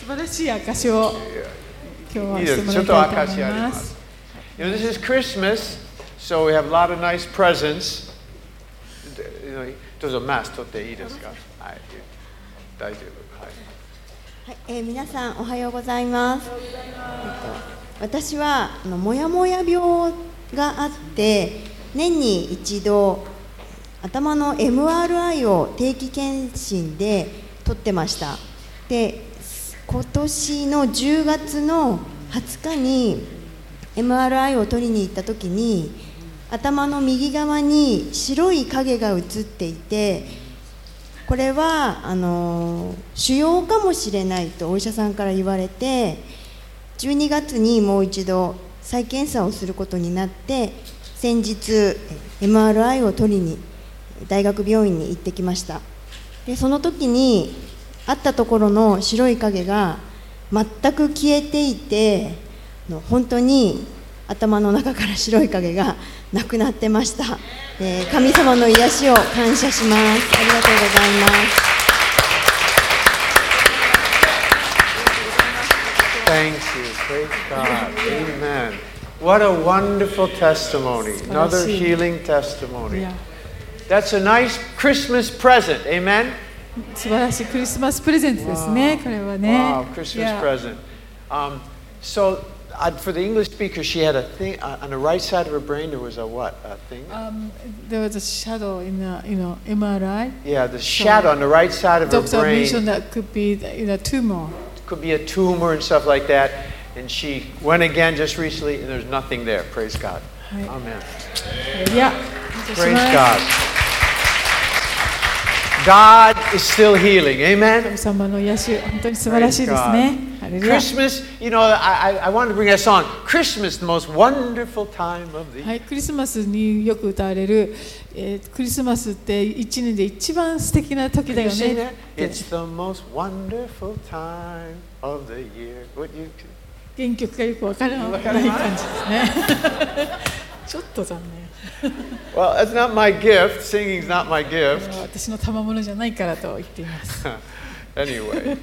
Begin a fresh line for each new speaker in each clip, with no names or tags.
素晴らしい証を今日はしてもらいたいと思い
っと証しあり
ま
す。You know, this is Christmas, so we have a lot of nice presents. you know どうぞマス取っていいですか？はい。大丈夫。はい。
はい、えー皆さんおはようございます。えっと私はあのもやもや病があって年に一度頭の MRI を定期検診で取ってました。で今年の10月の20日に MRI を取りに行った時に頭の右側に白い影が映っていてこれはあの腫瘍かもしれないとお医者さんから言われて12月にもう一度再検査をすることになって先日 MRI を取りに大学病院に行ってきました。でその時にあったところの白い影が全く消えていて本当に頭の中から白い影がなくなってました、えー神様の癒しを感謝しますありがとうございます
Thank you. Praise God. Amen. What a wonderful testimony. Another
Merci.
healing
い
That's a nice Christmas present. Amen.
素晴らしいクリスマスプレゼントですね、これはね。
Wow,
い
Christmas
や
present. Um, so, uh, for the English speaker, she had a thing uh, on the right side of her brain. There was a what? A thing?
Um, there was a shadow in the you know, MRI.
Yeah, the shadow on the right side of her
Doctor mentioned
brain
that could be you know, tumor.
could be a tumor and stuff like that. And she went again just recently, and there's nothing there. Praise God.
Right.
Amen.
いや、感謝し
Praise
ます
God. God is still healing. Amen.
神様の癒し、本当に素晴らしいですね。
Christmas, you know, I, I, wanted to bring that song. Christmas, the most wonderful time of the
はい、クリスマスによく歌われる、えークリスマスって一年で一番素敵な時だよね。
It's the most wonderful time of the year. What you
原曲がよくわからない感じですね。ちょっと残念。
Well, that's not my gift. Singing's not my
これ
gift.
は私の賜物じゃないからと言っています。
anyway.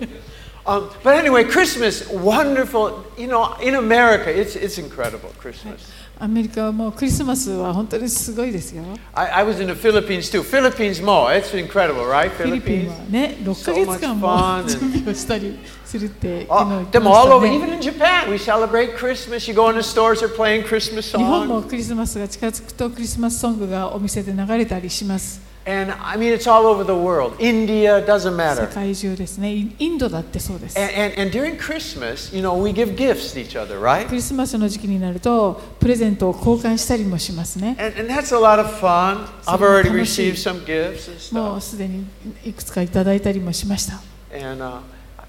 Um, but anyway, Christmas, wonderful. You know, in America, it's, it's incredible, Christmas.
アメリカはもうクリスマスは本当にすごいですよ。
I, I was in the Philippines too. Philippines more. It's incredible, right?
フィリピン.はね、6ヶ月間も準備をしたりするって、
Oh,
昨日言ってま
all
した
over,
ね
even in Japan, we celebrate Christmas. You go in the stores, they're playing Christmas
日本も
songs.
クリスマスが近づくとクリスマスソングがお店で流れたりします。
And I mean, it's all over the world. India, doesn't
世
matter.
界中ですね。イインドだってそうです。
And, and, and during Christmas, you know, we give gifts to each other, right?
クリスマスの時期になるとプレゼントを交換したりもしますね。
And, and that's a lot of fun. I've
So
already
楽しい。
received some gifts and
もう
stuff.
すでにいくつかいただいたりもしました。
And uh,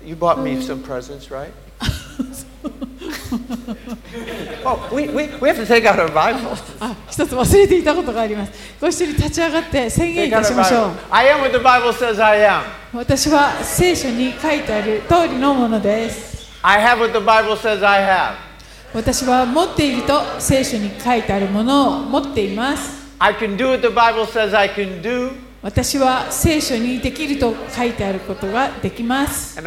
you bought me some presents, right?
一つ忘れていたことがあります。ご一緒に立ち上がって宣言いたしましょう。私は聖書に書いてある通りのものです。私は持っていると聖書に書いてあるものを持っています。私は聖書にできると書いてあることができます。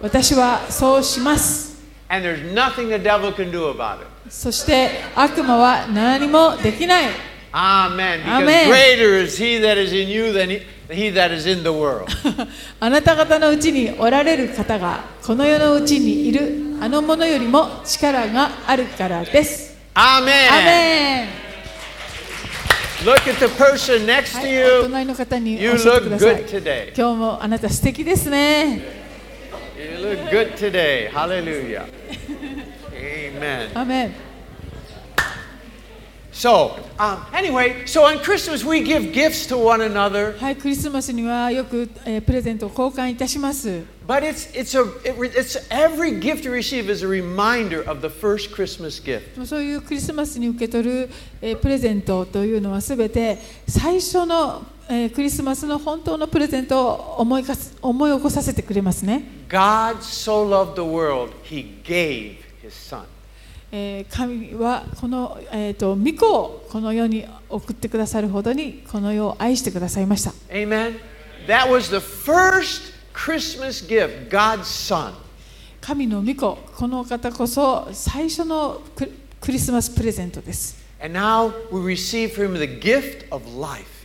私はそうします。
And there's nothing the devil can do about it.
そして悪魔は何もできない。
アーメン。
あなた方のうちにおられる方が、この世のうちにいるあのものよりも力があるからです。
アーメン。
アーメン
Look at the person next to you.
い、お隣の方に教えてください今日もあなた素敵ですね。
You look good today. Hallelujah. Amen.
アメン
So, um, anyway, so on Christmas we give gifts to one another,
はい、クリスマスにはよく、えープレゼントを交換いたします。
but it's it's a it, it's every gift you receive is a reminder of the first Christmas gift.
そういうクリスマスに受け取る、えープレゼントというのはすべて最初の、えークリスマスの本当のプレゼントを思いかす思い起こさせてくれますね。
God so loved the world, he gave his son.
神はこの、えー、と御子をこの世に送ってくださるほどにこの世を愛してくださいました。神の御子、この方こそ最初のクリスマスプレゼントです。
And now we receive from the gift of life.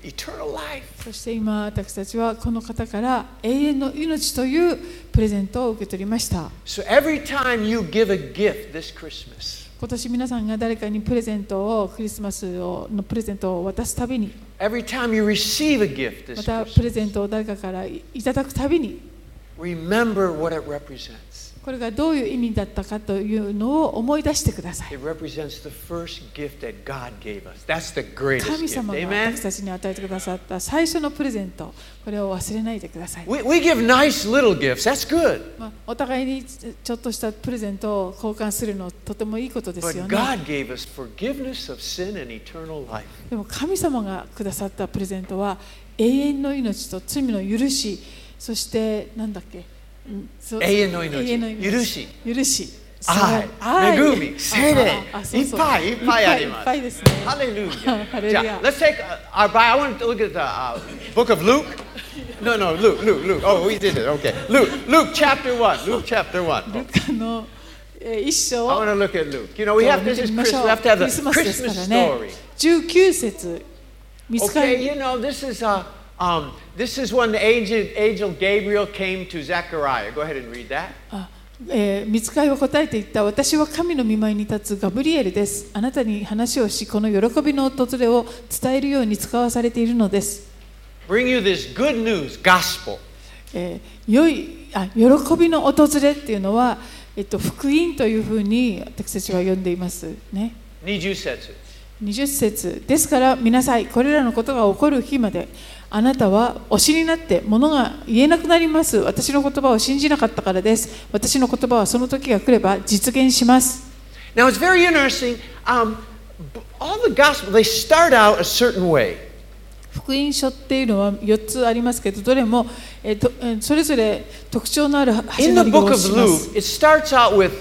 そして今私たちはこの方から永遠の命というプレゼントを受け取りました
So every time you give a gift this Christmas,
今年皆さんが誰かにプレゼントをクリスマスをのプレゼントを渡すたびに
every time you receive a gift
またプレゼントを誰かからいいただくたびに
remember what it represents.
これがどういう意味だったかというのを思い出してください。神様が私たちに与えてくださった最初のプレゼント、これを忘れないでください。お互いにちょっとしたプレゼントを交換するのとてもいいことですよね。でも神様がくださったプレゼントは永遠の命と罪の許し、そして何だっけ？
永遠の命
永遠の命
許し
許し、
愛
愛
恵み聖霊
あああそうそう
いっぱいいっぱいあります
いっぱいですね。
Hallelujah.
Hallelujah.
Yeah, let's take uh, our Bible. I want to look at the uh, book of Luke. No, no, Luke, Luke, Luke. Oh, we did it. Okay. Luke, Luke chapter 1. Luke chapter 1.
ルカのえー一章
I want to look at Luke. You know, we have
見
this
て
is
みまし
Christmas.
ょ
We
う
have to have
クリス
the
マスですか
Christmas
らね
story.。
19節見つか
Okay,
り
you know, this is uh, um, this is when the angel, angel Gabriel came to Zechariah. Go ahead and read that.
あえー、見つかりは答えていった私は神の御前に立つガブリエルですあなたに話をしこの喜びの訪れを伝えるように使わされているのです、
Bring you this good news, gospel.
えー良いあ喜びの訪れっていうのは、えっと、福音というふうに私たちは呼んでいますね
20節。
20節ですから見なさいこれらのことが起こる日まであなたは推しになって物が言えなくなります私の言葉を信じなかったからです私の言葉はその時が来れば実現します
Now it's very interesting. Um, all the gospel they start out a certain way.
福音書っていうのは4つありますけどどれも、えーとえーそれぞれ特徴のある始
In
ま
the
りを
book of
します
Luke, it starts out with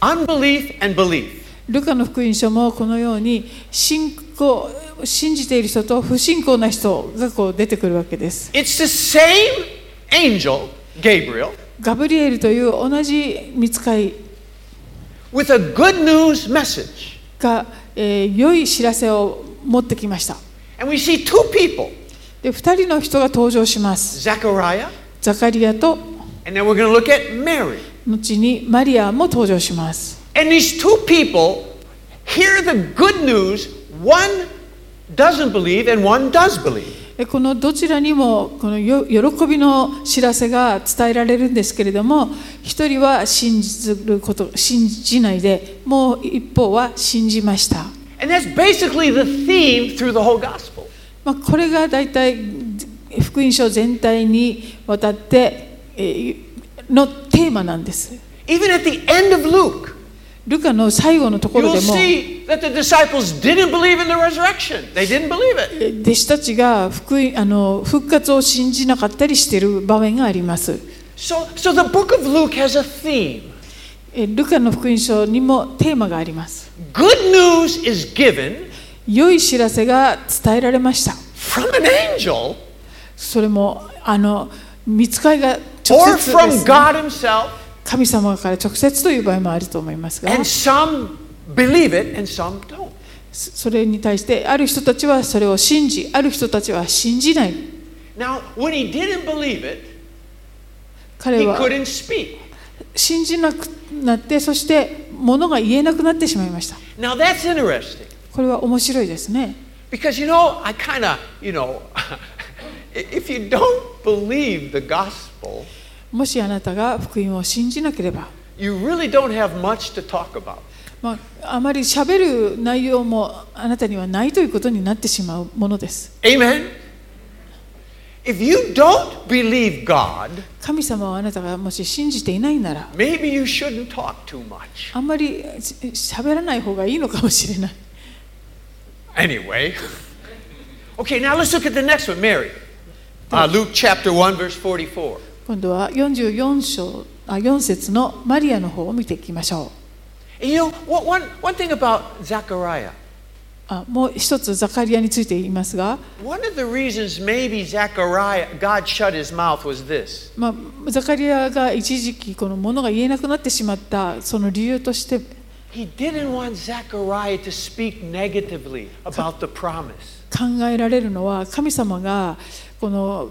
unbelief and belief.
ルカの福音書もこのように信仰信じている人と不信仰な人がこう出てくるわけです。ガブリエルという同じ見つかりが、えー、良い知らせを持ってきました。で2人の人が登場します。ザカリア,と
And
後にマリアも登場します。
And these two people hear the good news. One doesn't believe and one does believe.
でこのどちらにもこのよ喜びの知らせが伝えられるんですけれども一人は信じること信じないでもう一方は信じました.まあ、これが大体福音書全体にわたって、えーのテーマなんです
Even at the end of Luke,
ルカの最後のところでも弟子たちが福音あの復活を信じなかったりしている場面があります。ルカの福音書にもテーマがあります。良い知らせが伝えられました。それも、あの、見つかりが直接です、ね。
Or from God?
神様から直接という場合もあると思いますが。それに対して、ある人たちはそれを信じ、ある人たちは信じない。
Now, it,
彼は信じなくなって、そして物が言えなくなってしまいました。
Now,
これは面白いですね。
Because, you know, I kinda, you know, if you
もしあなたが福音を信じなければ
you really don't have much to talk about.
まあ、あまり喋る内容もあなたにはないということになってしまうものです。
Amen? If you don't believe God,
神様はあなたがもし信じていないなら、
maybe you shouldn't talk too much.
あんまりし喋らない方がいいのかもしれない。
Anyway. Okay, now let's look at the next one, Mary. Uh, Luke chapter 1, verse 44.
今度は44章あ4節のマリアの方を見ていきましょ
う。
あもう一つ、ザカリアについて言いますが、まあ、ザカリアが一時期、このものが言えなくなってしまったその理由として、考えられるのは、神様がこの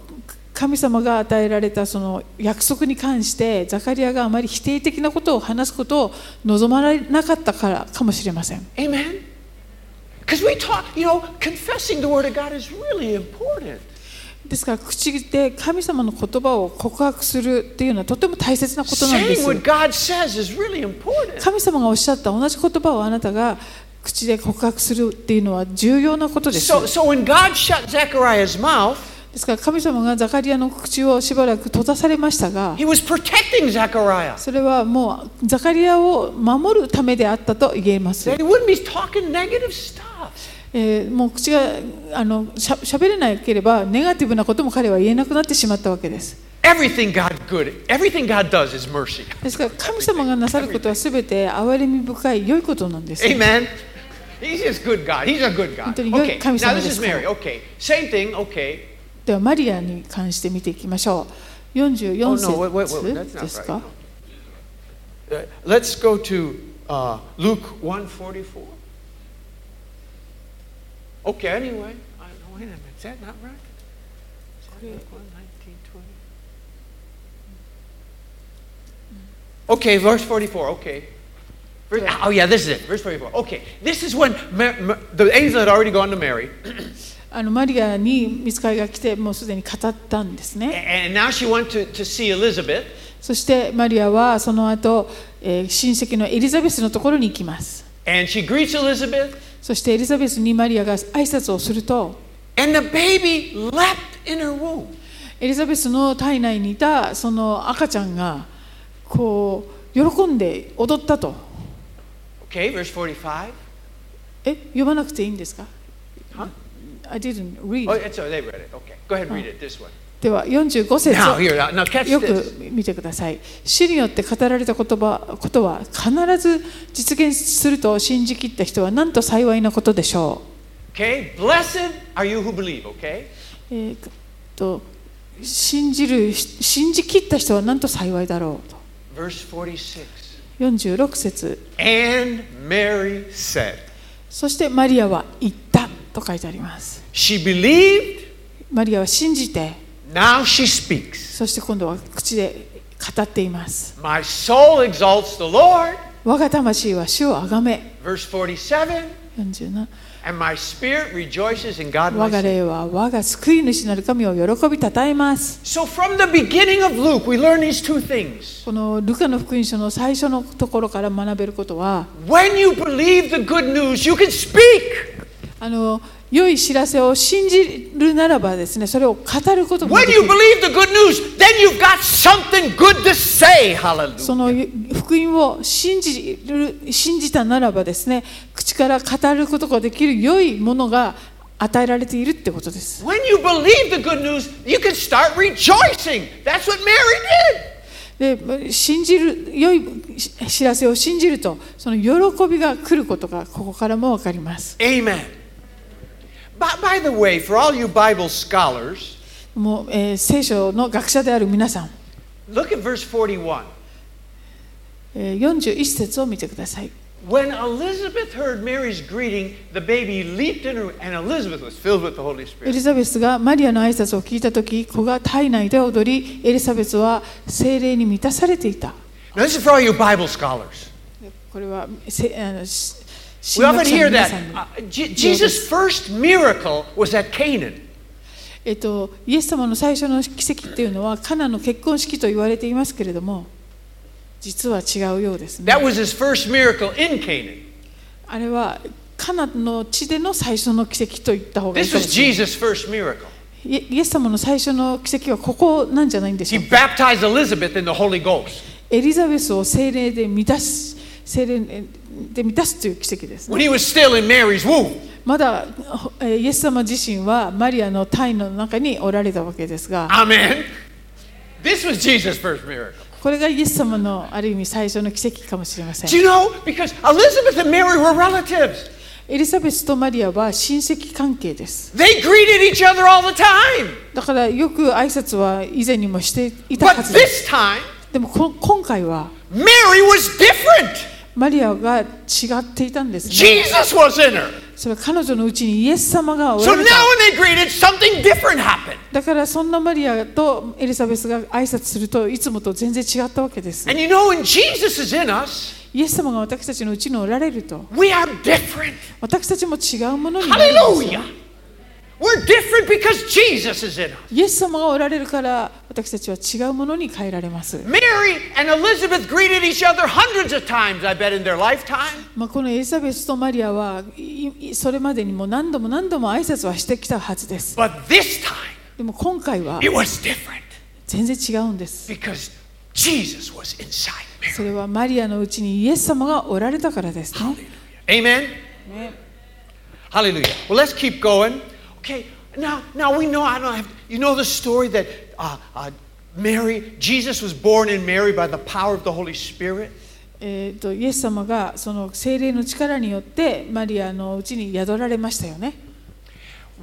神様が与えられたその約束に関してザカリアがあまり否定的なことを話すことを望まれなかったからかもしれません。ですから口で神様の言葉を告白するっていうのはとても大切なことなんです
ね。
神様がおっしゃった同じ言葉をあなたが口で告白するっていうのは重要なことです。ですから神様がザカリアの口をしばらく閉ざされましたがそれはもうザカリアを守るためであったと言えます。えー、もう口があのし,ゃしゃべれなければネガティブなことも彼は言えなくなってしまったわけです。ですから神様がなさることはすべて憐れみ深い良いことなんです。
Amen. He's just good God. He's a good God. Okay. Now this is Mary. Okay. Same thing.
ではマリアに関して見ていきましょう。44
Oh no, wait, wait, wait.
節
That's
です
not
か
right. No. Uh, let's go to uh, Luke 144. Okay, anyway. I, wait a minute. Is that not right? Is that Luke 1, 19, 20? Okay, verse 44. Okay. Verse- oh, yeah, this is it. Verse 44. Okay. This is when Ma- Ma- the angel had already gone to Mary,
あのマリアに見つかりが来てもうすでに語ったんですね。
and now she went to, to see Elizabeth.
そしてマリアはその後、えー親戚のエリザベスのところに行きます。
And she greets Elizabeth,
そしてエリザベスにマリアが挨拶をすると、
and the baby leapt in her womb.
エリザベスの体内にいたその赤ちゃんがこう喜んで踊ったと。
Okay, verse 45.
え、読まなくていいんですか
？Huh?
I didn't read.
Oh, it's, oh, they read it. Okay, go ahead and read it this way.
では45節をよく.見てください。主によって語られた言葉ことは必ず実現すると信じきった人はなんと幸いなことでしょ
Okay, blessed are you who believe, okay?
う。えーと信じる信じきった人はなんと幸いだろうと。
Verse 46.
46節
And Mary said,
そしてマリアは言ったと書いてあります。
She believed,
マリアは信じて、
now she speaks.
そして今度は口で語っています。
My soul exalts the Lord.
我が魂は主をあがめ。
Verse 47.
47
And my spirit rejoices in God
我
my
が
Savior.
霊は我が救い主なる神を喜びたたえます。
So from the beginning of Luke, we learn these two things.
このルカの福音書の最初のところから学べることは、
When you believe the good news, you can speak.
あの良い知らせを信じるならばですね、それを語ることができる。その福音を信じ,る信じたならばですね、口から語ることができる良いものが与えられているってことです。で信じる良い知らせを信じると、その喜びが来ることがここからも分かります。
By, the way, for all you Bible scholars,
もう、えー聖書の学者である皆さん、
look at verse 41.
えー41節を見てください
When Elizabeth heard Mary's greeting, the baby leaped in her, and Elizabeth was filled with the Holy
エ
Spirit.
リザベスがマリアの挨拶を聞いた時子が体内で踊りエリザベスは精霊に満たされていた
Now, this is for all you Bible scholars.
これはせあのし
We often hear that. Jesus' first miracle was at Canaan.
えっと、イエス様の最初の奇跡というのはカナの結婚式と言われていますけれども実は違うようですね。あれはカナの地での最初の奇跡と言った方がいい
です、
イエス様の最初の奇跡はここなんじゃないんでしょうか。エリザベスを精霊で満たし、精霊で満た、で満たすという奇跡です、まだイエス様自身はマリアの胎の中におられたわけですが。
This was Jesus first miracle.
これがイエス様のある意味最初の奇跡かもしれません。
You know? エリザベスとマリアは親戚関係
エリザベスとマリアは親戚関係です。
They greeted each other all the time.
だからよく挨拶は以前にもしていたはずです。But this 今回は、マリアが違っていたんです、ね。
Jesus was in her.
それは彼女のうちにイエス様がおられた。
So、greeted,
だからそんなマリアとエリザベスが挨拶するといつもと全然違ったわけです。
You know, us,
イエス様が私たちのうちにおられると、私たちも違うものになります。
Hallelujah! We're different because Jesus is in us.
イエス様がおられるから私たちは違うものに変えられます、
Mary and Elizabeth greeted each other hundreds of times, I bet, in their lifetime.
まあ、このエリザベスとマリアはそれまでにも何度も何度も挨拶はしてきたはずです
But this time,
でも今回は
it was different
全然違うんです
because Jesus was inside Mary.
それはマリアのうちにイエス様がおられたからですね
Amen? Hallelujah. Well, let's keep going. Okay, now, now we know, I don't have, you know the story that uh, uh, Mary, Jesus was born in Mary by the power of the Holy Spirit.
えー、とイエス様がその精霊の力によってマリアのうちに宿られましたよね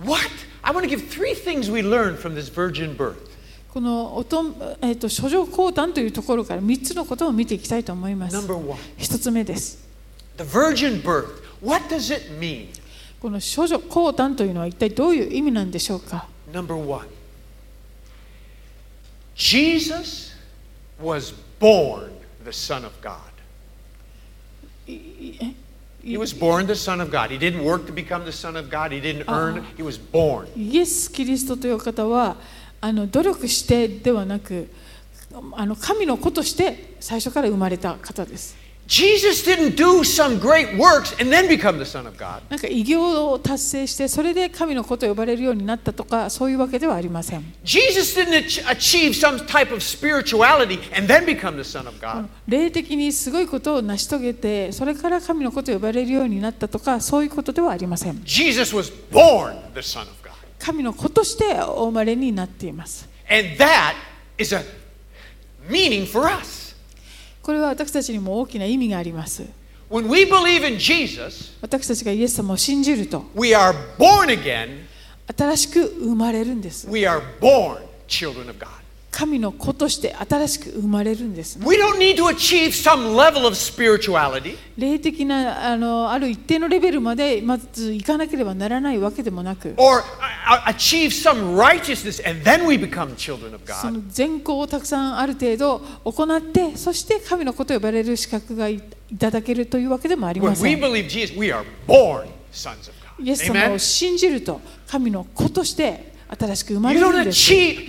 What? I want to give three things we learned from this virgin birth.
このおえー、と諸女降誕というところから3つのことを見ていきたいと思います
Number one,
1つ目です
the virgin birth. What does it mean?
この諸女降誕というのは一体どういう意味なんでしょうか
Number one, Jesus was born the Son of God. He was born the Son of God. He didn't work to become the Son of God. He didn't earn. He was born.
イエス・キリストという方はあの努力してではなくあの神の子として最初から生まれた方です。
Jesus didn't do some great works and then become the Son of God.
なんか偉業を達成してそれで神の子と呼ばれるようになったとかそういうわけではありません。
Jesus didn't ach- achieve some type of spirituality and then become the Son of God.
霊的にすごいことを成し遂げてそれから神の子と呼ばれるようになったとかそういうことではありません。
Jesus was born the Son of God.
神の子としてお生まれになっています。
And that is a meaning for us.
これは私たちにも大きな意味があります。私たちがイエス様を信じると、新しく生まれるんです。神の子として新しく生まれるんですね。
We don't need to achieve some level of spirituality.
霊的なあのある一定のレベルまでまず行かなければならないわけでもなく、
or uh, achieve some righteousness and then we become children of
そ
God.
の善行をたくさんある程度行って、そして神の子と呼ばれる資格がいいただけるというわけでもあり
When
ませ
we
ん。
believe Jesus, we are born sons of God.
イエス様?を信じると、神の子として新しく生まれるんです。
Achieve,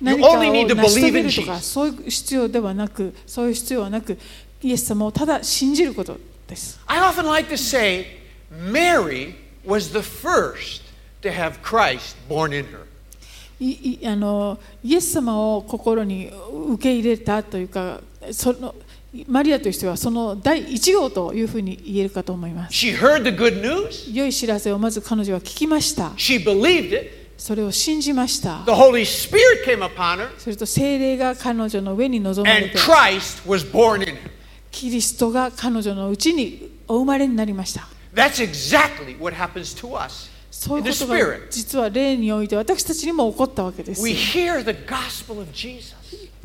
何かを成し遂げるとかそういう必要ではなく、そういう必要はなく、イエス様をただ信じることです。
I often like to say Mary was the first to have Christ born in her.
いいあのイエス様を心に受け入れたというか、その。マリアとしてはその第一号というふうに言えるかと思います
She heard the good news,
良い知らせをまず彼女は聞きました
she believed it,
それを信じました
the Holy Spirit came upon her,
それと精霊が彼女の上に臨まれ
and
て
Christ was born in her.
キリストが彼女のうちにお生まれになりました
That's exactly what happens to us
そういうことが.実は霊において私たちにも起こったわけです
We hear the gospel of Jesus.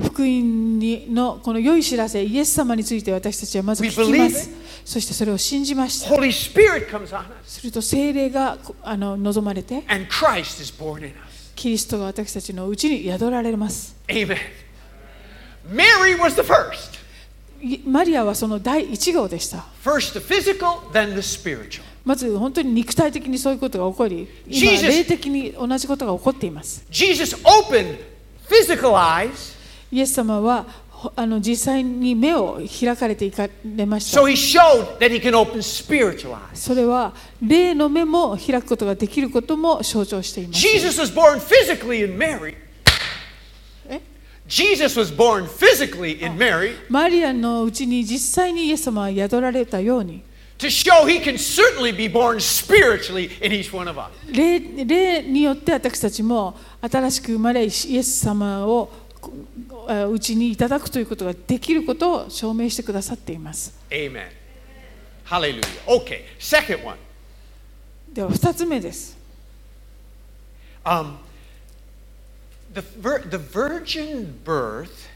福音にのこの良い知らせイエス様について私たちはまず聞きますそしてそれを信じましたすると精霊がこあの望まれて.キリストが私たちのうちに宿られます.
Mary was the first.
いマリアはその第一号でした
First the physical, then the spiritual.
まず本当に肉体的にそういうことが起こり今霊的に同じことが起こっています
Jesus opened physical eyes,
イエス様はあの実際に目を開かれていかれました。それは、霊の目も開くことができることも象徴しています。
Jesus was born physically in Mary.
マリアのうちに実際にイエス様は宿られたように。
To show he can certainly be born spiritually in each one of us.
霊によって私たちも新しく生まれイエス様をうちにいただくということができることを証明してくださっています。
Amen. Hallelujah. Okay, second one.
では2つ目です。
Um, the, the virgin birth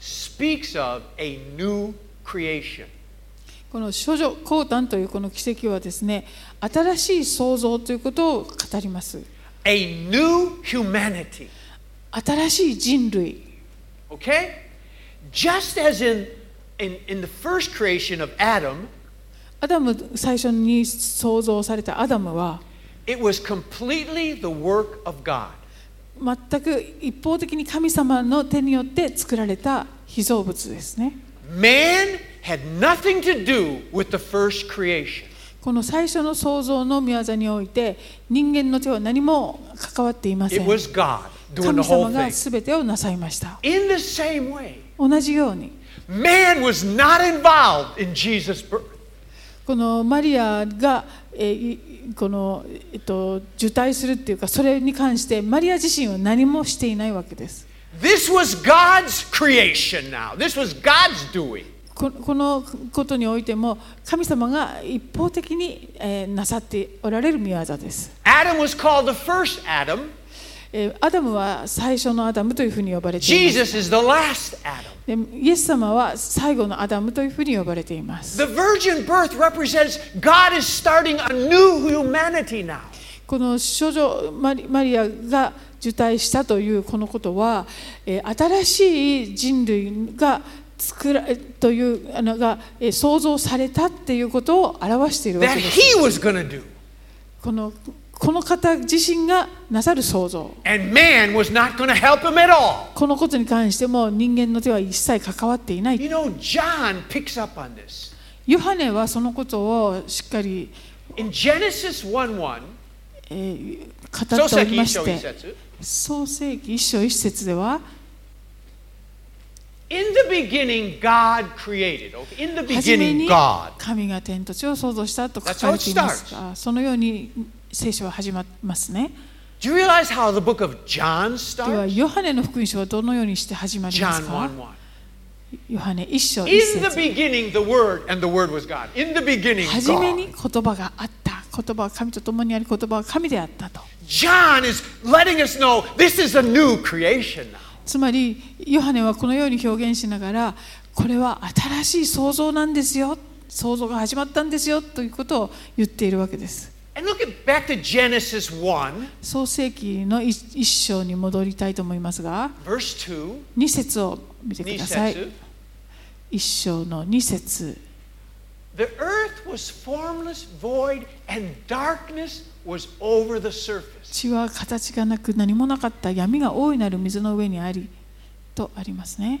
speaks of a new creation.
この少女降誕というこの奇跡はですね、新しい創造ということを語ります。
A new humanity.
新しい人類。
Okay? Just as in, in, in the first creation of Adam,
アダム最初に創造されたアダムは
it was completely the work of God.
全く一方的に神様の手によって作られた被造物ですね。
Man had nothing to do with the first creation.
この最初の創造の御業において人間の手は何も関わっていませ
It
ん。
was God
神様がすてをなさいました。同じように。このマリアが、え、この、えっと、受胎するっていうか、それに関して、マリア自身は何もしていないわけです。こ,のことにおいても、神様が一方的に、え、なさっておられる宮業です。えーアダムは最初のアダムというふうに呼ばれています。
Jesus is the last Adam.
でイエス様は最後のアダムというふうに呼ばれています。
The virgin birth represents God is starting a new humanity now.
この少女マリマリアが受胎したというこのことは、えー新しい人類が作らというのが、えー創造されたっていうことを表しているわけです。このこの方自身がなさる創造。
And man was not going to help him at all.
このことに関しても人間の手は一切関わっていない。
You know, John picks up on this.
ヨハネはそのことをしっかり、
In Genesis 1 1,
えー語っておりまして、創世記一章一節では、
In the beginning, God created. In the
初め
beginning,
に
God.
神が天と地を創造したと書かれていますが、そのように聖書は始まりますね。
Do you realize how the book of John
では、
starts?
ヨハネの福音書はどのようにして始まります
John
か
1 1.
ヨハネ一章一
In the
節
beginning, the Word, and the Word was God. In the beginning,
初め
God.
に言葉があった。言葉は神と共にあり、言葉は神であったと。
John is letting us know this is a new creation now.
つまり、ヨハネはこのように表現しながら、これは新しい創造なんですよ。創造が始まったんですよということを言っているわけです。創世記の一章に戻りたいと思いますが、二節を見てください。一章の二節。血は形がなく何もなかった闇が大いなる水の上にありとありますね。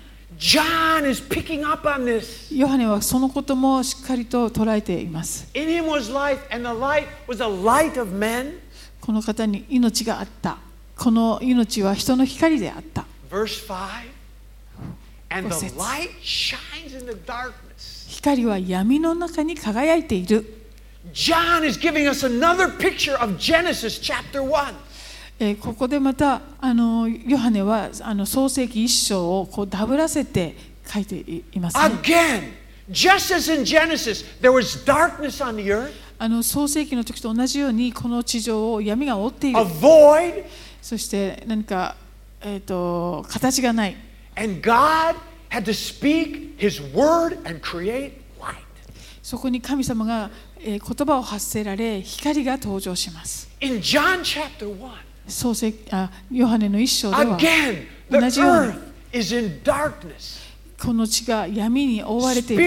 John is picking up on this.
ヨハネはそのこともしっかりと捉えています。
In him was life, and the light was the light of men.
この方に命があった。この命は人の光であった。
Verse 5. And the light shines in the darkness.
光は闇の中に輝いている。
John is giving us another picture of Genesis chapter 1.
えーここでまたあのヨハネはあの創世記一章をこうダブらせて書いていいます、ね。
Again, just as in Genesis, there was darkness on the earth,
あの創世記の時と同じようにこの地上を闇が覆っている
a。void,
そして何か、えー、と形がない。
and God had to speak His word and create light.
そこに神様が、えー言葉を発せられ光が登場します。
In John chapter 1,
創世あヨハネの一章ではこの血が闇に追われている。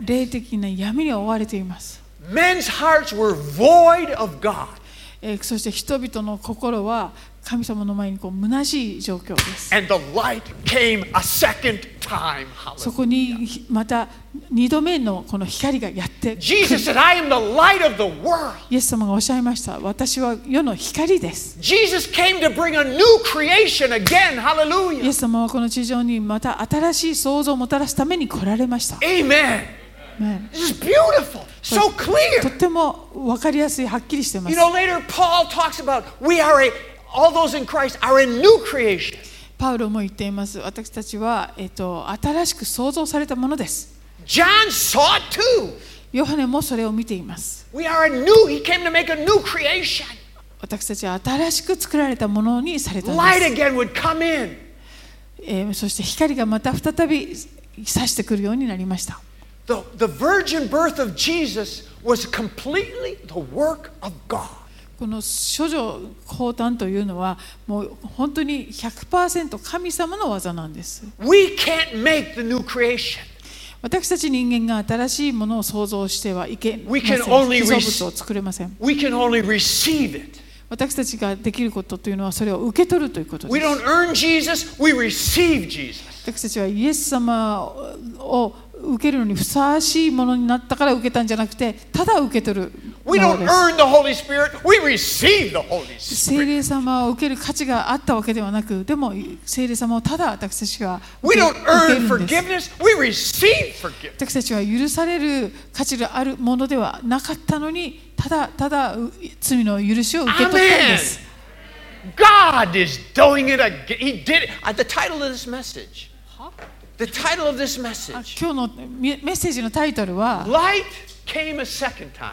霊的な闇に追われています。えそして人々の心は神様の前にこう虚しい状況です。そ.こにまた二度目のこの光がやってくる
Jesus said, I am the light of the world.
イエス様がおっしゃいました私は世の光です
Jesus came to bring a new creation again.
イエ.ス様はこの地上にまた新しい創造をもたらすために来られました、とても分かりやすいはっきりしてま
You
す
know, later Paul talks about we are a, all those in Christ are a new creation.
パウロも言っています私たちは、えっと、新しく創造されたものです
John saw it too.
ヨハネもそれを見ています
We are a new, he came to make a new creation.
私たちは新しく作られたものにされたん
Light
です、
again would come in.
えーそして光がまた再び差してくるようになりました
The, the virgin birth of Jesus was completely the work of God.
この処女降誕というのはもう本当に100%神様の技なんです
We can't make the new creation.
私たち人間が新しいものを創造してはいけま
We
せん
can only
を作れません
We can only receive it.
私たちができることというのはそれを受け取るということで
We
す
don't earn Jesus, we receive Jesus.
私たちはイエス様を受けるのにふさわしいものになったから受けたんじゃなくてただ受け取る
We don't earn the Holy Spirit, we receive the Holy
聖
Spirit.
霊様を受ける価値があったわけではなくでも聖霊様をただ私たちが
We
受け
don't
受け
earn
るんです
forgiveness, we receive forgiveness.
私たちは許される価値があるものではなかったのにただただう罪の許しを受け取ったんです
God is doing it again. He did it. Uh, the title of this message. The title of this
あ
message.
今日のメメッセージのタイトルは
Light came a second time.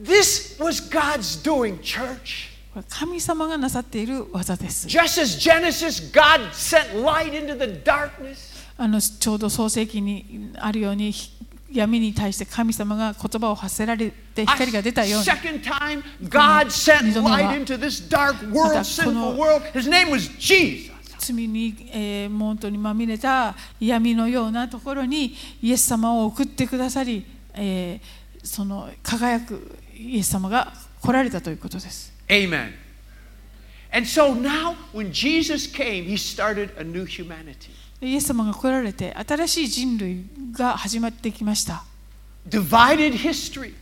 This
神様がなさっている技です。ちょうど創世記にあるように闇に対して神様が言葉を発せられて光が出たように。罪に、えー、本当にまみれた闇のようなところにイエス様を送ってくださり、えー、その輝く。イエス様が来られたということです。
Amen. And so now, when Jesus came, he started a new humanity.
でイエス様が来られて新しい人類が始まってきました。
Divided history.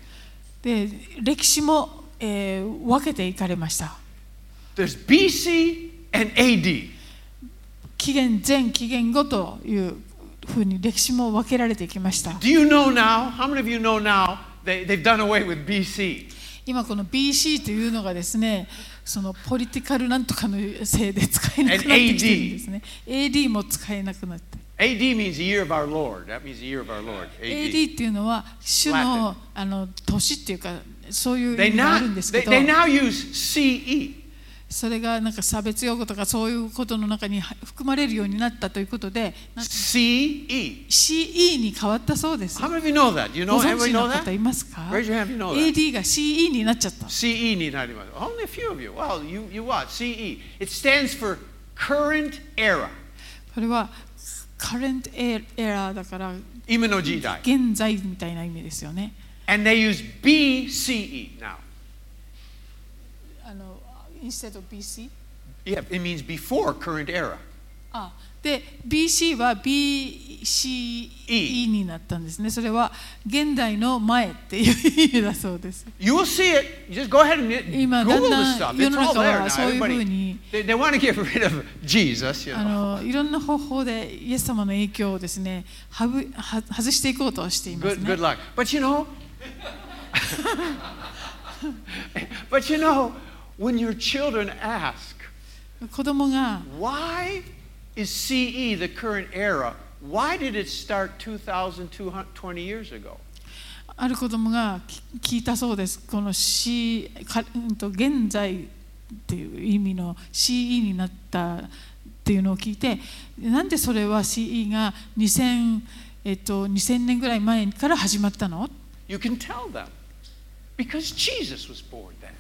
で歴史も、えー分けていかれました。
There's BC and AD.
紀元前紀元後というふうに歴史も分けられていきました。
Do you know now? How many of you know now they, they've done away with BC?
今この BC というのがですねそのポリティカルなんとかのせいで使えなくなってきてるんですね AD も使えなくなって
AD means the year of our Lord. That means the year of our Lord. AD.
AD っていうのは主のあの年っていうかそういう意
They
味があるんです
they,
けど
they now use CE.
それがなんか差別用語とかそういうことの中に含まれるようになったということで
CE.
CE に変わったそうです
How many of you know that? You
ご
know
存
everybody
知の方?いますか
Raise your hand you know that.
AD が CE になっちゃった
CE になります。Only a few of you. Well, you, you what? CE. It stands for current era.
これは current era だから
今の時代。
現在みたいな意味ですよね
And they use BCE now.
Instead of BC
Yeah, it means before current era.
あで BC は BCE になったんですねそれは現代の前っていう意味だそうです
You will see it. Just go ahead and
今
Google this stuff.
世
It's
の
all
中
there
は
now. Everybody,
に
they, they want to get rid of Jesus, you
あ
know.
のいろんな方法でイエス様の影響をですねはぶは外していこうとしています
Good,
ね
good luck. But you know, but you know, when your children ask,
子供が
why is CE the current era? Why did it start 2,220 years ago?
ある子供がき聞いたそうですこの C 現在っていう意味の CE になったっていうのを聞いてなんでそれは CE が2000、えっと、2000年ぐらい前から始まったの
You can tell them because Jesus was born then.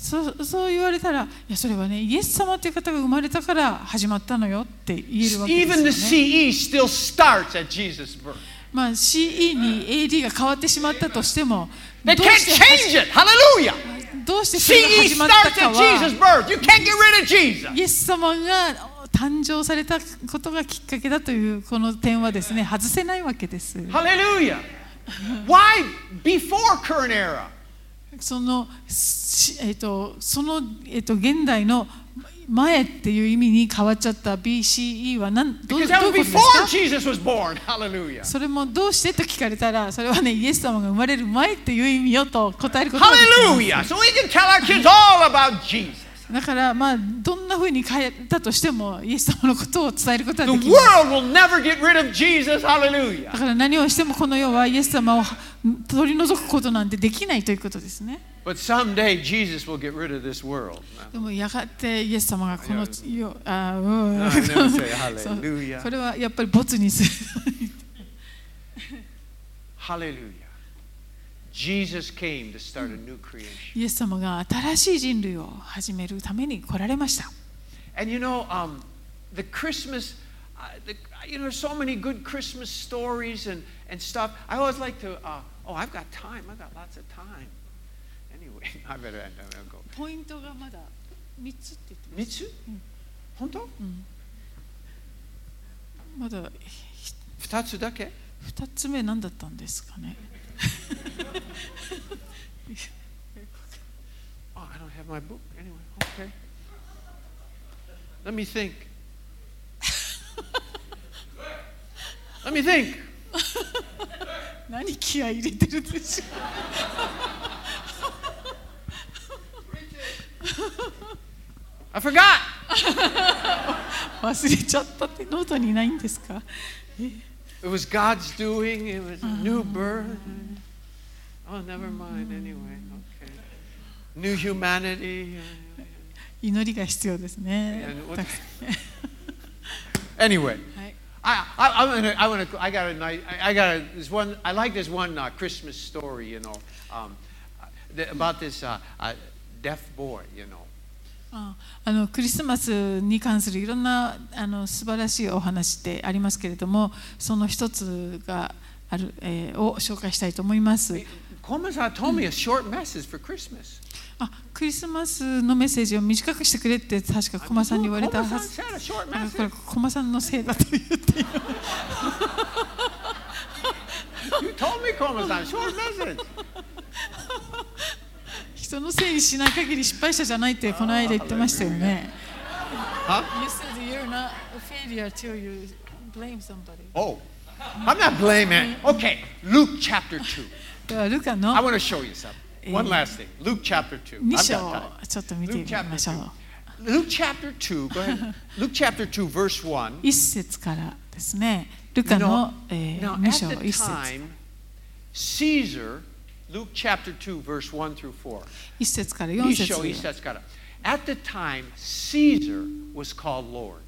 そうそう言われたらいやそれはねイエス様という方が生まれたから始まったのよって言えるわけ
Even the
ですよね。
CE still starts at Jesus' birth.
まあ、CE に AD が変わってしまったとしても
They
どう
can't change it. Hallelujah.
どうしてそれが
CE
始まった
starts
か
at
は
Jesus' birth. You can't get rid of Jesus.
イエス様が誕生されたことがきっかけだというこの点はですね外せないわけです。
Hallelujah. Why before current era?
その,し、えっとその、えっと現代の前っていう意味に変わっちゃった BCE は何どうどういうこと.それもどうして？と聞かれたらそれはねイエス様が生まれる前っていう意味よと答えることができます
Hallelujah. So we can tell our kids all about Jesus.
だからまあどんなふうに変えたとしてもイエス様のことを伝えることはでき
ない。
だから何をしてもこの世はイエス様を取り除くことなんてできないということですね。でもやがてイエス様がこの世を。あうん、これはやっぱり没にする。
ハレルヤ。
イエス様が新しい人類を始めるために来られました。ポイントがまだ三つって言って
ます。三つ？本当？
まだ
二つだけ？
二つ目なんだったんですかね。
Oh, I don't have my book. Anyway, okay. Let me think. Let me think.
何気合い入れてるんでしょ
I forgot.
忘れちゃったってノートにないんですか
It was God's doing. It was a new birth. Oh, never mind. Anyway, okay. New humanity.
祈りが必要ですね
And what- Anyway,
はい、
I, I, I want to. I want to. I got a nice. I, I got a. This one. I like this one uh, Christmas story. You know, um, the, about this uh, uh, deaf boy. You know.
ああのクリスマスに関するいろんなあの素晴らしいお話ってありますけれどもその一つがある、えーを紹介したいと思います.あクリスマスのメッセージを短くしてくれって確か駒さんに言われたはずこれ.駒さんのせいだと言っている
You told me, Komasan, short message.
人のせいにしない限り失敗者じゃないってこの間言ってましたよね? You said you're not a failure till you blame somebody
Oh, I'm not blaming. Okay, Luke chapter 2.
ではルカの
I want to show you something. One last thing. Luke chapter 2.
2
I've
章.ちょっと見て
Luke
み
chapter
ましょう
2. Luke chapter 2. Go ahead. Luke chapter 2, verse 1.
一節からですねル
You
カ
know,
の、えー、
now,
2章
at the
一節
time, Caesar, Luke chapter 2, verse 1 through 4.
一節から4
He show,
節
he says, "Gotta." At the time, Caesar was called Lord.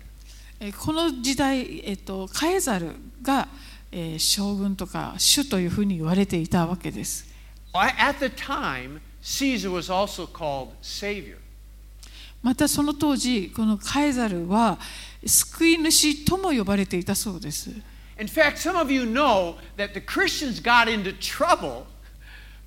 えーこの時代、えっとカエザルが、えー将軍とか主というふうに言われていたわけです。
At the time, Caesar was also called Savior.
またその当時このカエザルは救い主とも呼ばれていたそうです。
In fact, some of you know that the Christians got into trouble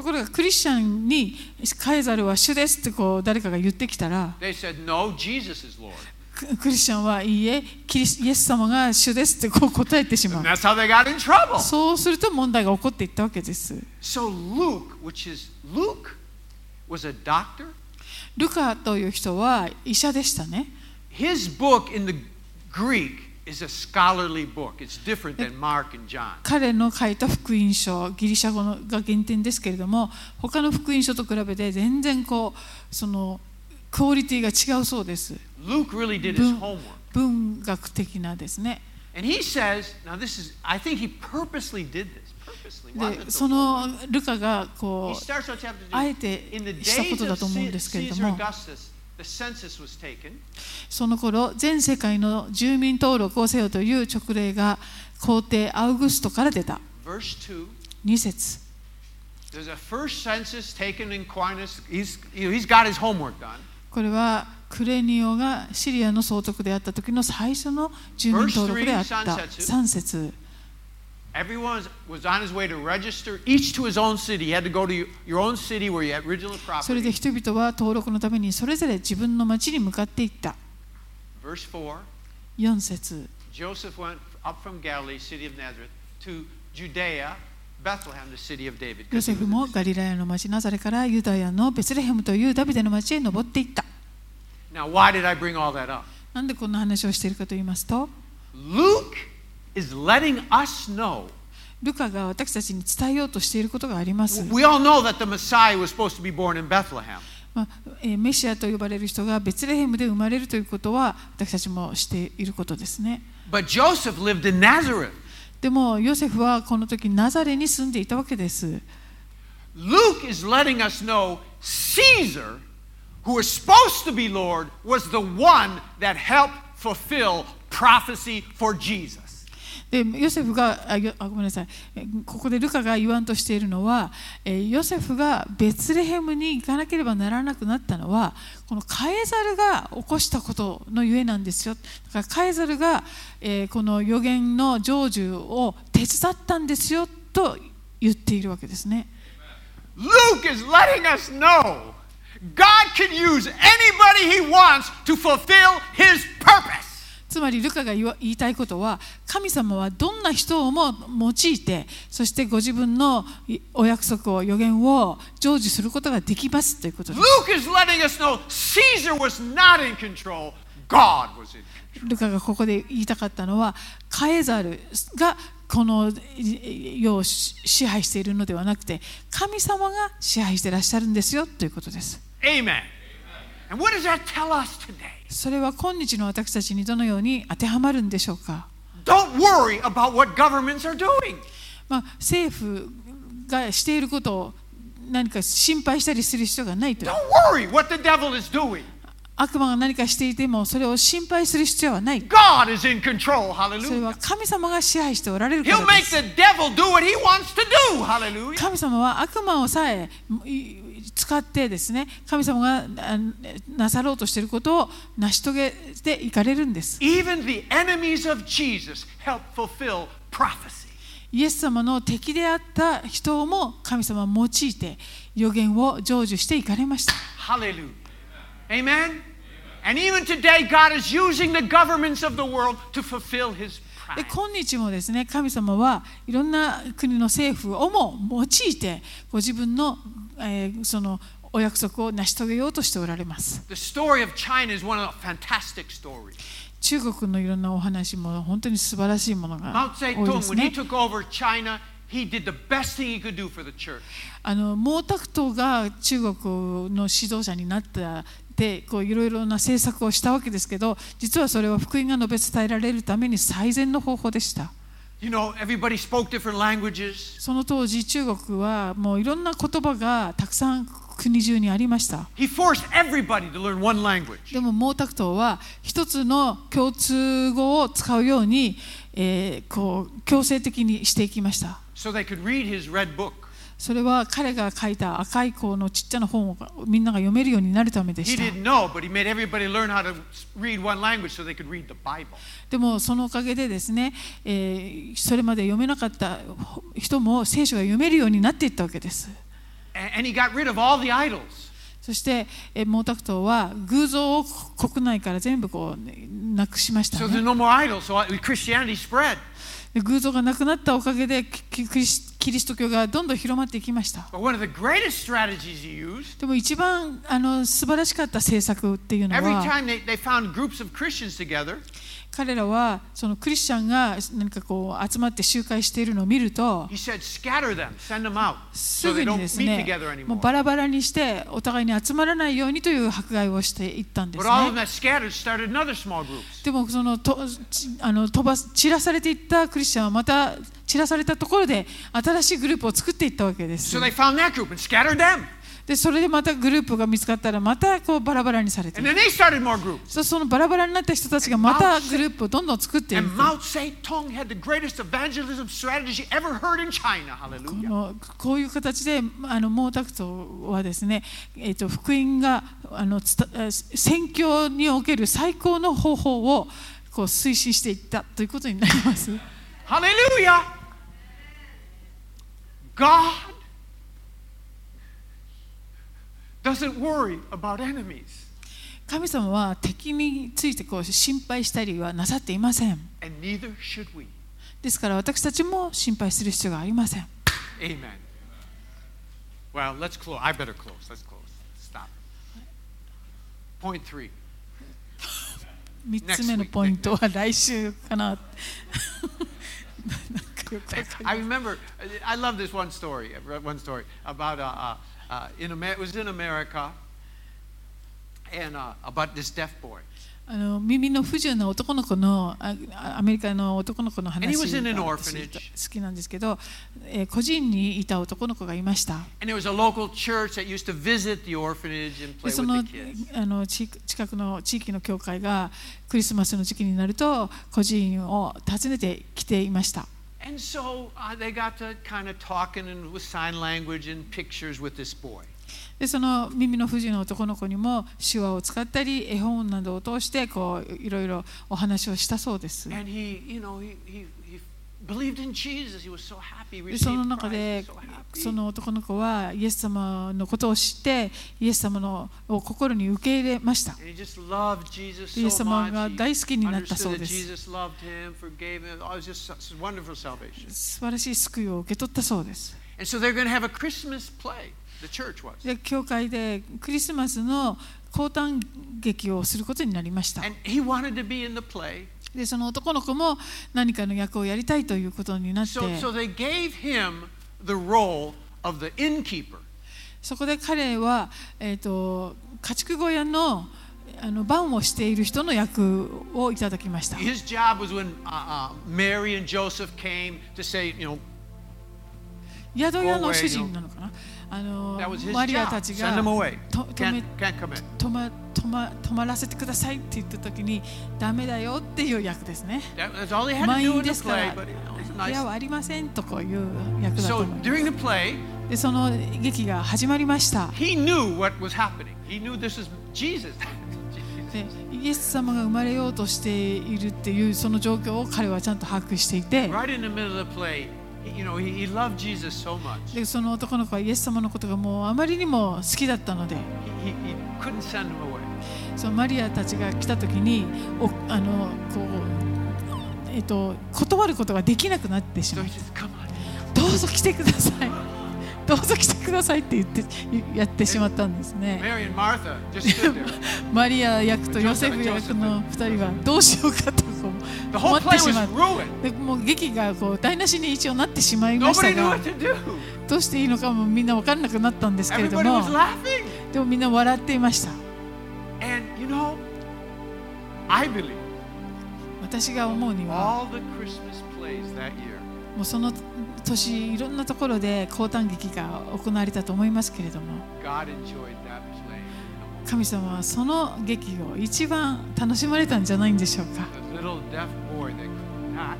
ところがクリスチャンにカエザルは主ですってこう誰かが言ってきたら
they said, no, Jesus is Lord.
ククリスチャンはいいえキリスイエス様が主ですってこう答えてしま
And
う
that's how they got in trouble.
そうすると問題が起こっていったわけです
So Luke, which is Luke, was a doctor.
ルカという人は医者でしたね
His book in the Greek
彼の書いた福音書、ギリシャ語が原点ですけれども、他の福音書と比べて全然クオリティが違うそうです。文,学的なですね。そのルカがあえてしたことだと思うんですけれども。その頃全世界の住民登録をせよという直令が皇帝アウグストから出た。
2
節。これはクレニオがシリアの総督であった時の最初の住民登録であった。3節。
Everyone was on his way to register, each to his own city. You had to go to your, own city where you had original
それで
property.
人々は登録のためにそれぞれ自分の町に向かっていった
Verse 4.
4節
Joseph went up from Galilee, city of Nazareth, to Judea, Bethlehem, the city of David.
ヨセフもガリラヤの町ナザレからユダヤのベツレヘムというダビデの町へ登っていった
Now, why did I bring all that up?
なんでこんな話をしているかと言いますと
Luke is letting us know.
ルカが私たちに伝えようとしていることがあります、
We all know that the Messiah was supposed to be born in Bethlehem.
まあえーメシアと呼ばれる人がベツレヘムで生まれるということは私たちもしていることですね
But Joseph lived in Nazareth.
でもヨセフはこの時ナザレに住んでいたわけです
Luke is letting us know Caesar, who was supposed to be Lord, was the one that helped fulfill prophecy for Jesus.
でヨセフがあごめんなさい。ここでルカが言わんとしているのはヨセフがベツレヘムに行かなければならなくなったのはこのカエザルが起こしたことのゆえなんですよ。だからカエザルが、えこの予言の成就を手伝ったんですよと言っているわけですね。
Luke is letting us know God can use anybody he wants to fulfill his purpose.
つまりルカが言いたいことは神様はどんな人をも用いてそしてご自分のいお約束を予言を成就することができますということです.ルカがここで言いたかったのはカエザルがこのい世を支支配しているのではなくて神様が支配していらっしゃるんですよということです
Amen. And what does that tell us today?
それは今日の私たちにどのように当てはまるんでしょうか？まあ政府がしていることを何か心配したりする必要がないと。悪魔が何かしていてもそれを心配する必要はない。それは神様が支配しておられるからです。神様は悪魔をさえ。使ってですね神様があなさろうとしていることを成し遂げていかれるんです
Even the enemies of Jesus help fulfill prophecy.
イエス様の敵であった人も神様は用いて予言を成就していかれました
Hallelujah. Amen. And even today, God is using the governments of the world to fulfill his
で.今日もですね神様はいろんな国の政府をも用いてご自分の,、えーそのお約束を成し遂げようとしておられます.中国のいろんなお話も本当に素晴らしいものが多いですね
took over China, he did the best thing he could do for the church.
あの毛沢東が中国の指導者になったでこういろいろな政策をしたわけですけど実はそれは福音が述べ伝えられるために最善の方法でした
You know, everybody spoke different languages.
その当時中国はもういろんな言葉がたくさん国中にありました
He forced everybody to learn one language.
でも毛沢東は一つの共通語を使うように、えーこう強制的にしていきました
so they could read his red book.
それは彼が書いた赤い子のちっちゃな本をみんなが読めるようになるためでし。でもそのおかげでですね、えー、それまで読めなかった人も聖書が読めるようになっていったわけです。そして、毛沢東は偶像を国内から全部こう、なくしました、偶像がなくなったおかげでキリスト教がどんどん広まっていきました。でも一番あの素晴らしかった政策っていうのは、彼らはそのクリスチャンが何かこう集まって集会しているのを見ると、もうバラバラにしてお互いに集まらないようにという迫害をしていったんです、でもそのとあの飛ば散らされていったクリスチャンはまた、散らされたところで新しいグループを作っていったわけです。
So they found that group and scattered them.
でそれでまたグループが見つかったらまたこうバラバラにされて.そそのバラバラになった人たちがまたグループをどんどん作ってい
China.
こ.のこういう形であの毛沢東はですね、えー、と福音があの宣教における最高の方法をこう推進していったということになります。
Hallelujah. God doesn't worry about enemies.
神様は敵についてこう心配したりはなさっていません。ですから私たちも心配する必要がありません。
Amen. Well, let's close. I better close. Let's close. Stop. Point three.
3つ目のポイントは来週かな。
I remember, I love this one story, one story about, in Amer- it was in America, and about this deaf boy.
あの耳の不自由な男の子のアメリカの男の子の話が好きなんですけど、えー、個人にいた男の子がいました。その,あの近くの地域の教会がクリスマスの時期になると個人を訪ねてきていました。
And so uh, they got to kind of talking and with sign language and pictures with this boy.
でその耳の不自由な男の子にも手話を使ったり絵本などを通してこういろいろお話をしたそうです。
And he, you know, he, he,
その中でその男の子はイエス様のことを知ってイエス様のを心に受け入れました。イエス様が大好きになったそうです。素晴らしい救いを受け取ったそうです。で教会でクリスマスの高談劇をすることになりました。でその男の子も何かの役をやりたいということになって
so,
そこで彼は、えー、と家畜小屋の,あの番をしている人の役をいただきました。宿屋の主人なのかな？あのマリアたちが止め,止,め,止ま,らせてくださいって言った時にダメだよっていう役ですね。満員ですからはありませんとかいう役だと思い。でその劇が始まりました。イエス様が生まれようとしているっていうその状況を彼はちゃんと把握していて。でその男の子はイエス様のことがもうあまりにも好きだったので。そのマリアたちが来た時におあのこう、えっと、断ることができなくなってしまう.どうぞ来てくださいどうぞ来てくださいって言ってやってしまったんですね. マリア役とヨセフ役の2人はどうしようかと困ってしまう
ruined.
でもう劇がこう台無しに一応なってしまいましたが.どうしていいのかもみんな分からなくなったんですけれども.でもみんな笑っていました
know, I believe
私が思うには
all the Christmas plays that year
もうその年いろんなところで交誕劇が行われたと思いますけれども
God enjoyed that play.
神様はその劇を一番楽しまれたんじゃないんでしょうか
The little deaf boy that could not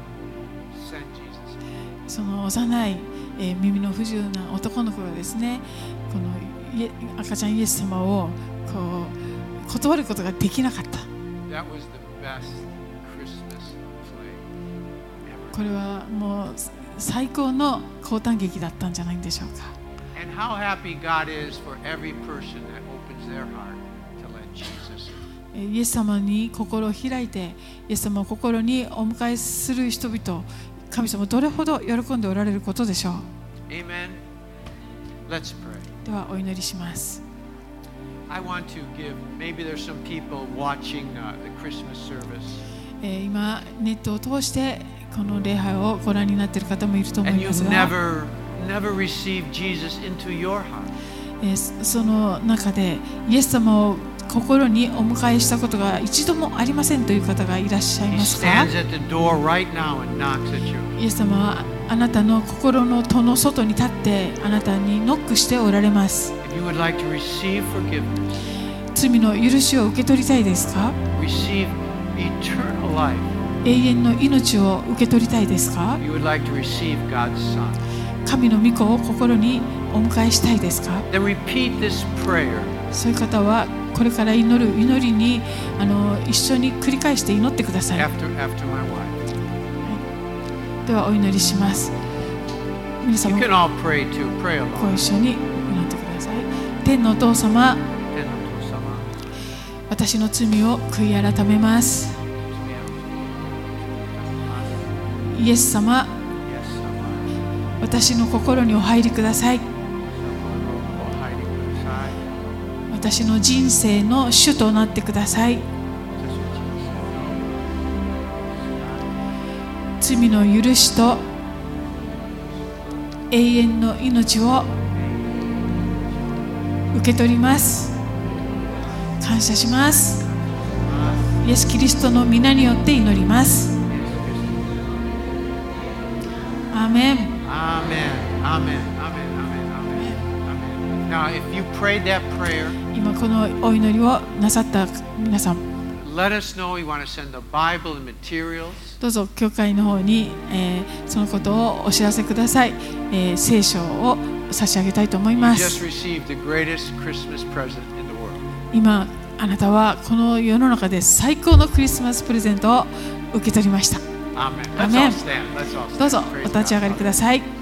send Jesus.
その幼い、えー耳の不自由な男の子がですねこのイエ赤ちゃんイエス様をこう断ることができなかった。これはもう最高の交談劇だったんじゃないんでしょうか。イエス様に心を開いて、イエス様を心にお迎えする人々、神様、どれほど喜んでおられることでしょう。ではお祈りします。
I want to give, maybe there's some people watching the Christmas service.
え、今ネットを通してこの礼拝をご覧になっている方もいると思います、え、その中でイエス様を心にお迎えしたことが一度もありませんという方がいらっしゃいま
した、
イエス様はあなたの心の戸の外に立ってあなたにノックしておられます。
You would like to receive forgiveness,
罪の許しを受け取りたいですか
receive eternal life,
永遠の命を受け取りたいですか
you would like to receive God's Son,
神の御子を心にお迎えしたいですか
then repeat this prayer
そういう方はこれから祈る祈りにあの一緒に繰り返して祈ってください
after, after my wife.
ではお祈りします皆
You
様
can all pray too. Pray
ご
along.
一緒に天のお父様。
天のお父様。
私の罪を悔い改めます。イエス様。私の心にお入りください。
お入りください。
私の人生の主となってください。罪の許しと永遠の命を受け取ります。感謝します。イエス・キリストの皆によって祈ります。アーメン。
アーメンアーメン Now, if you pray that prayer,
今このお祈りをなさった皆さん、どうぞ教会の方に、えー、そのことをお知らせください、えー、聖書を差し上げたいと思います。今、あなたはこの世の中で最高のクリスマスプレゼントを受け取りました。
アメ
どうぞお立ち上がりください。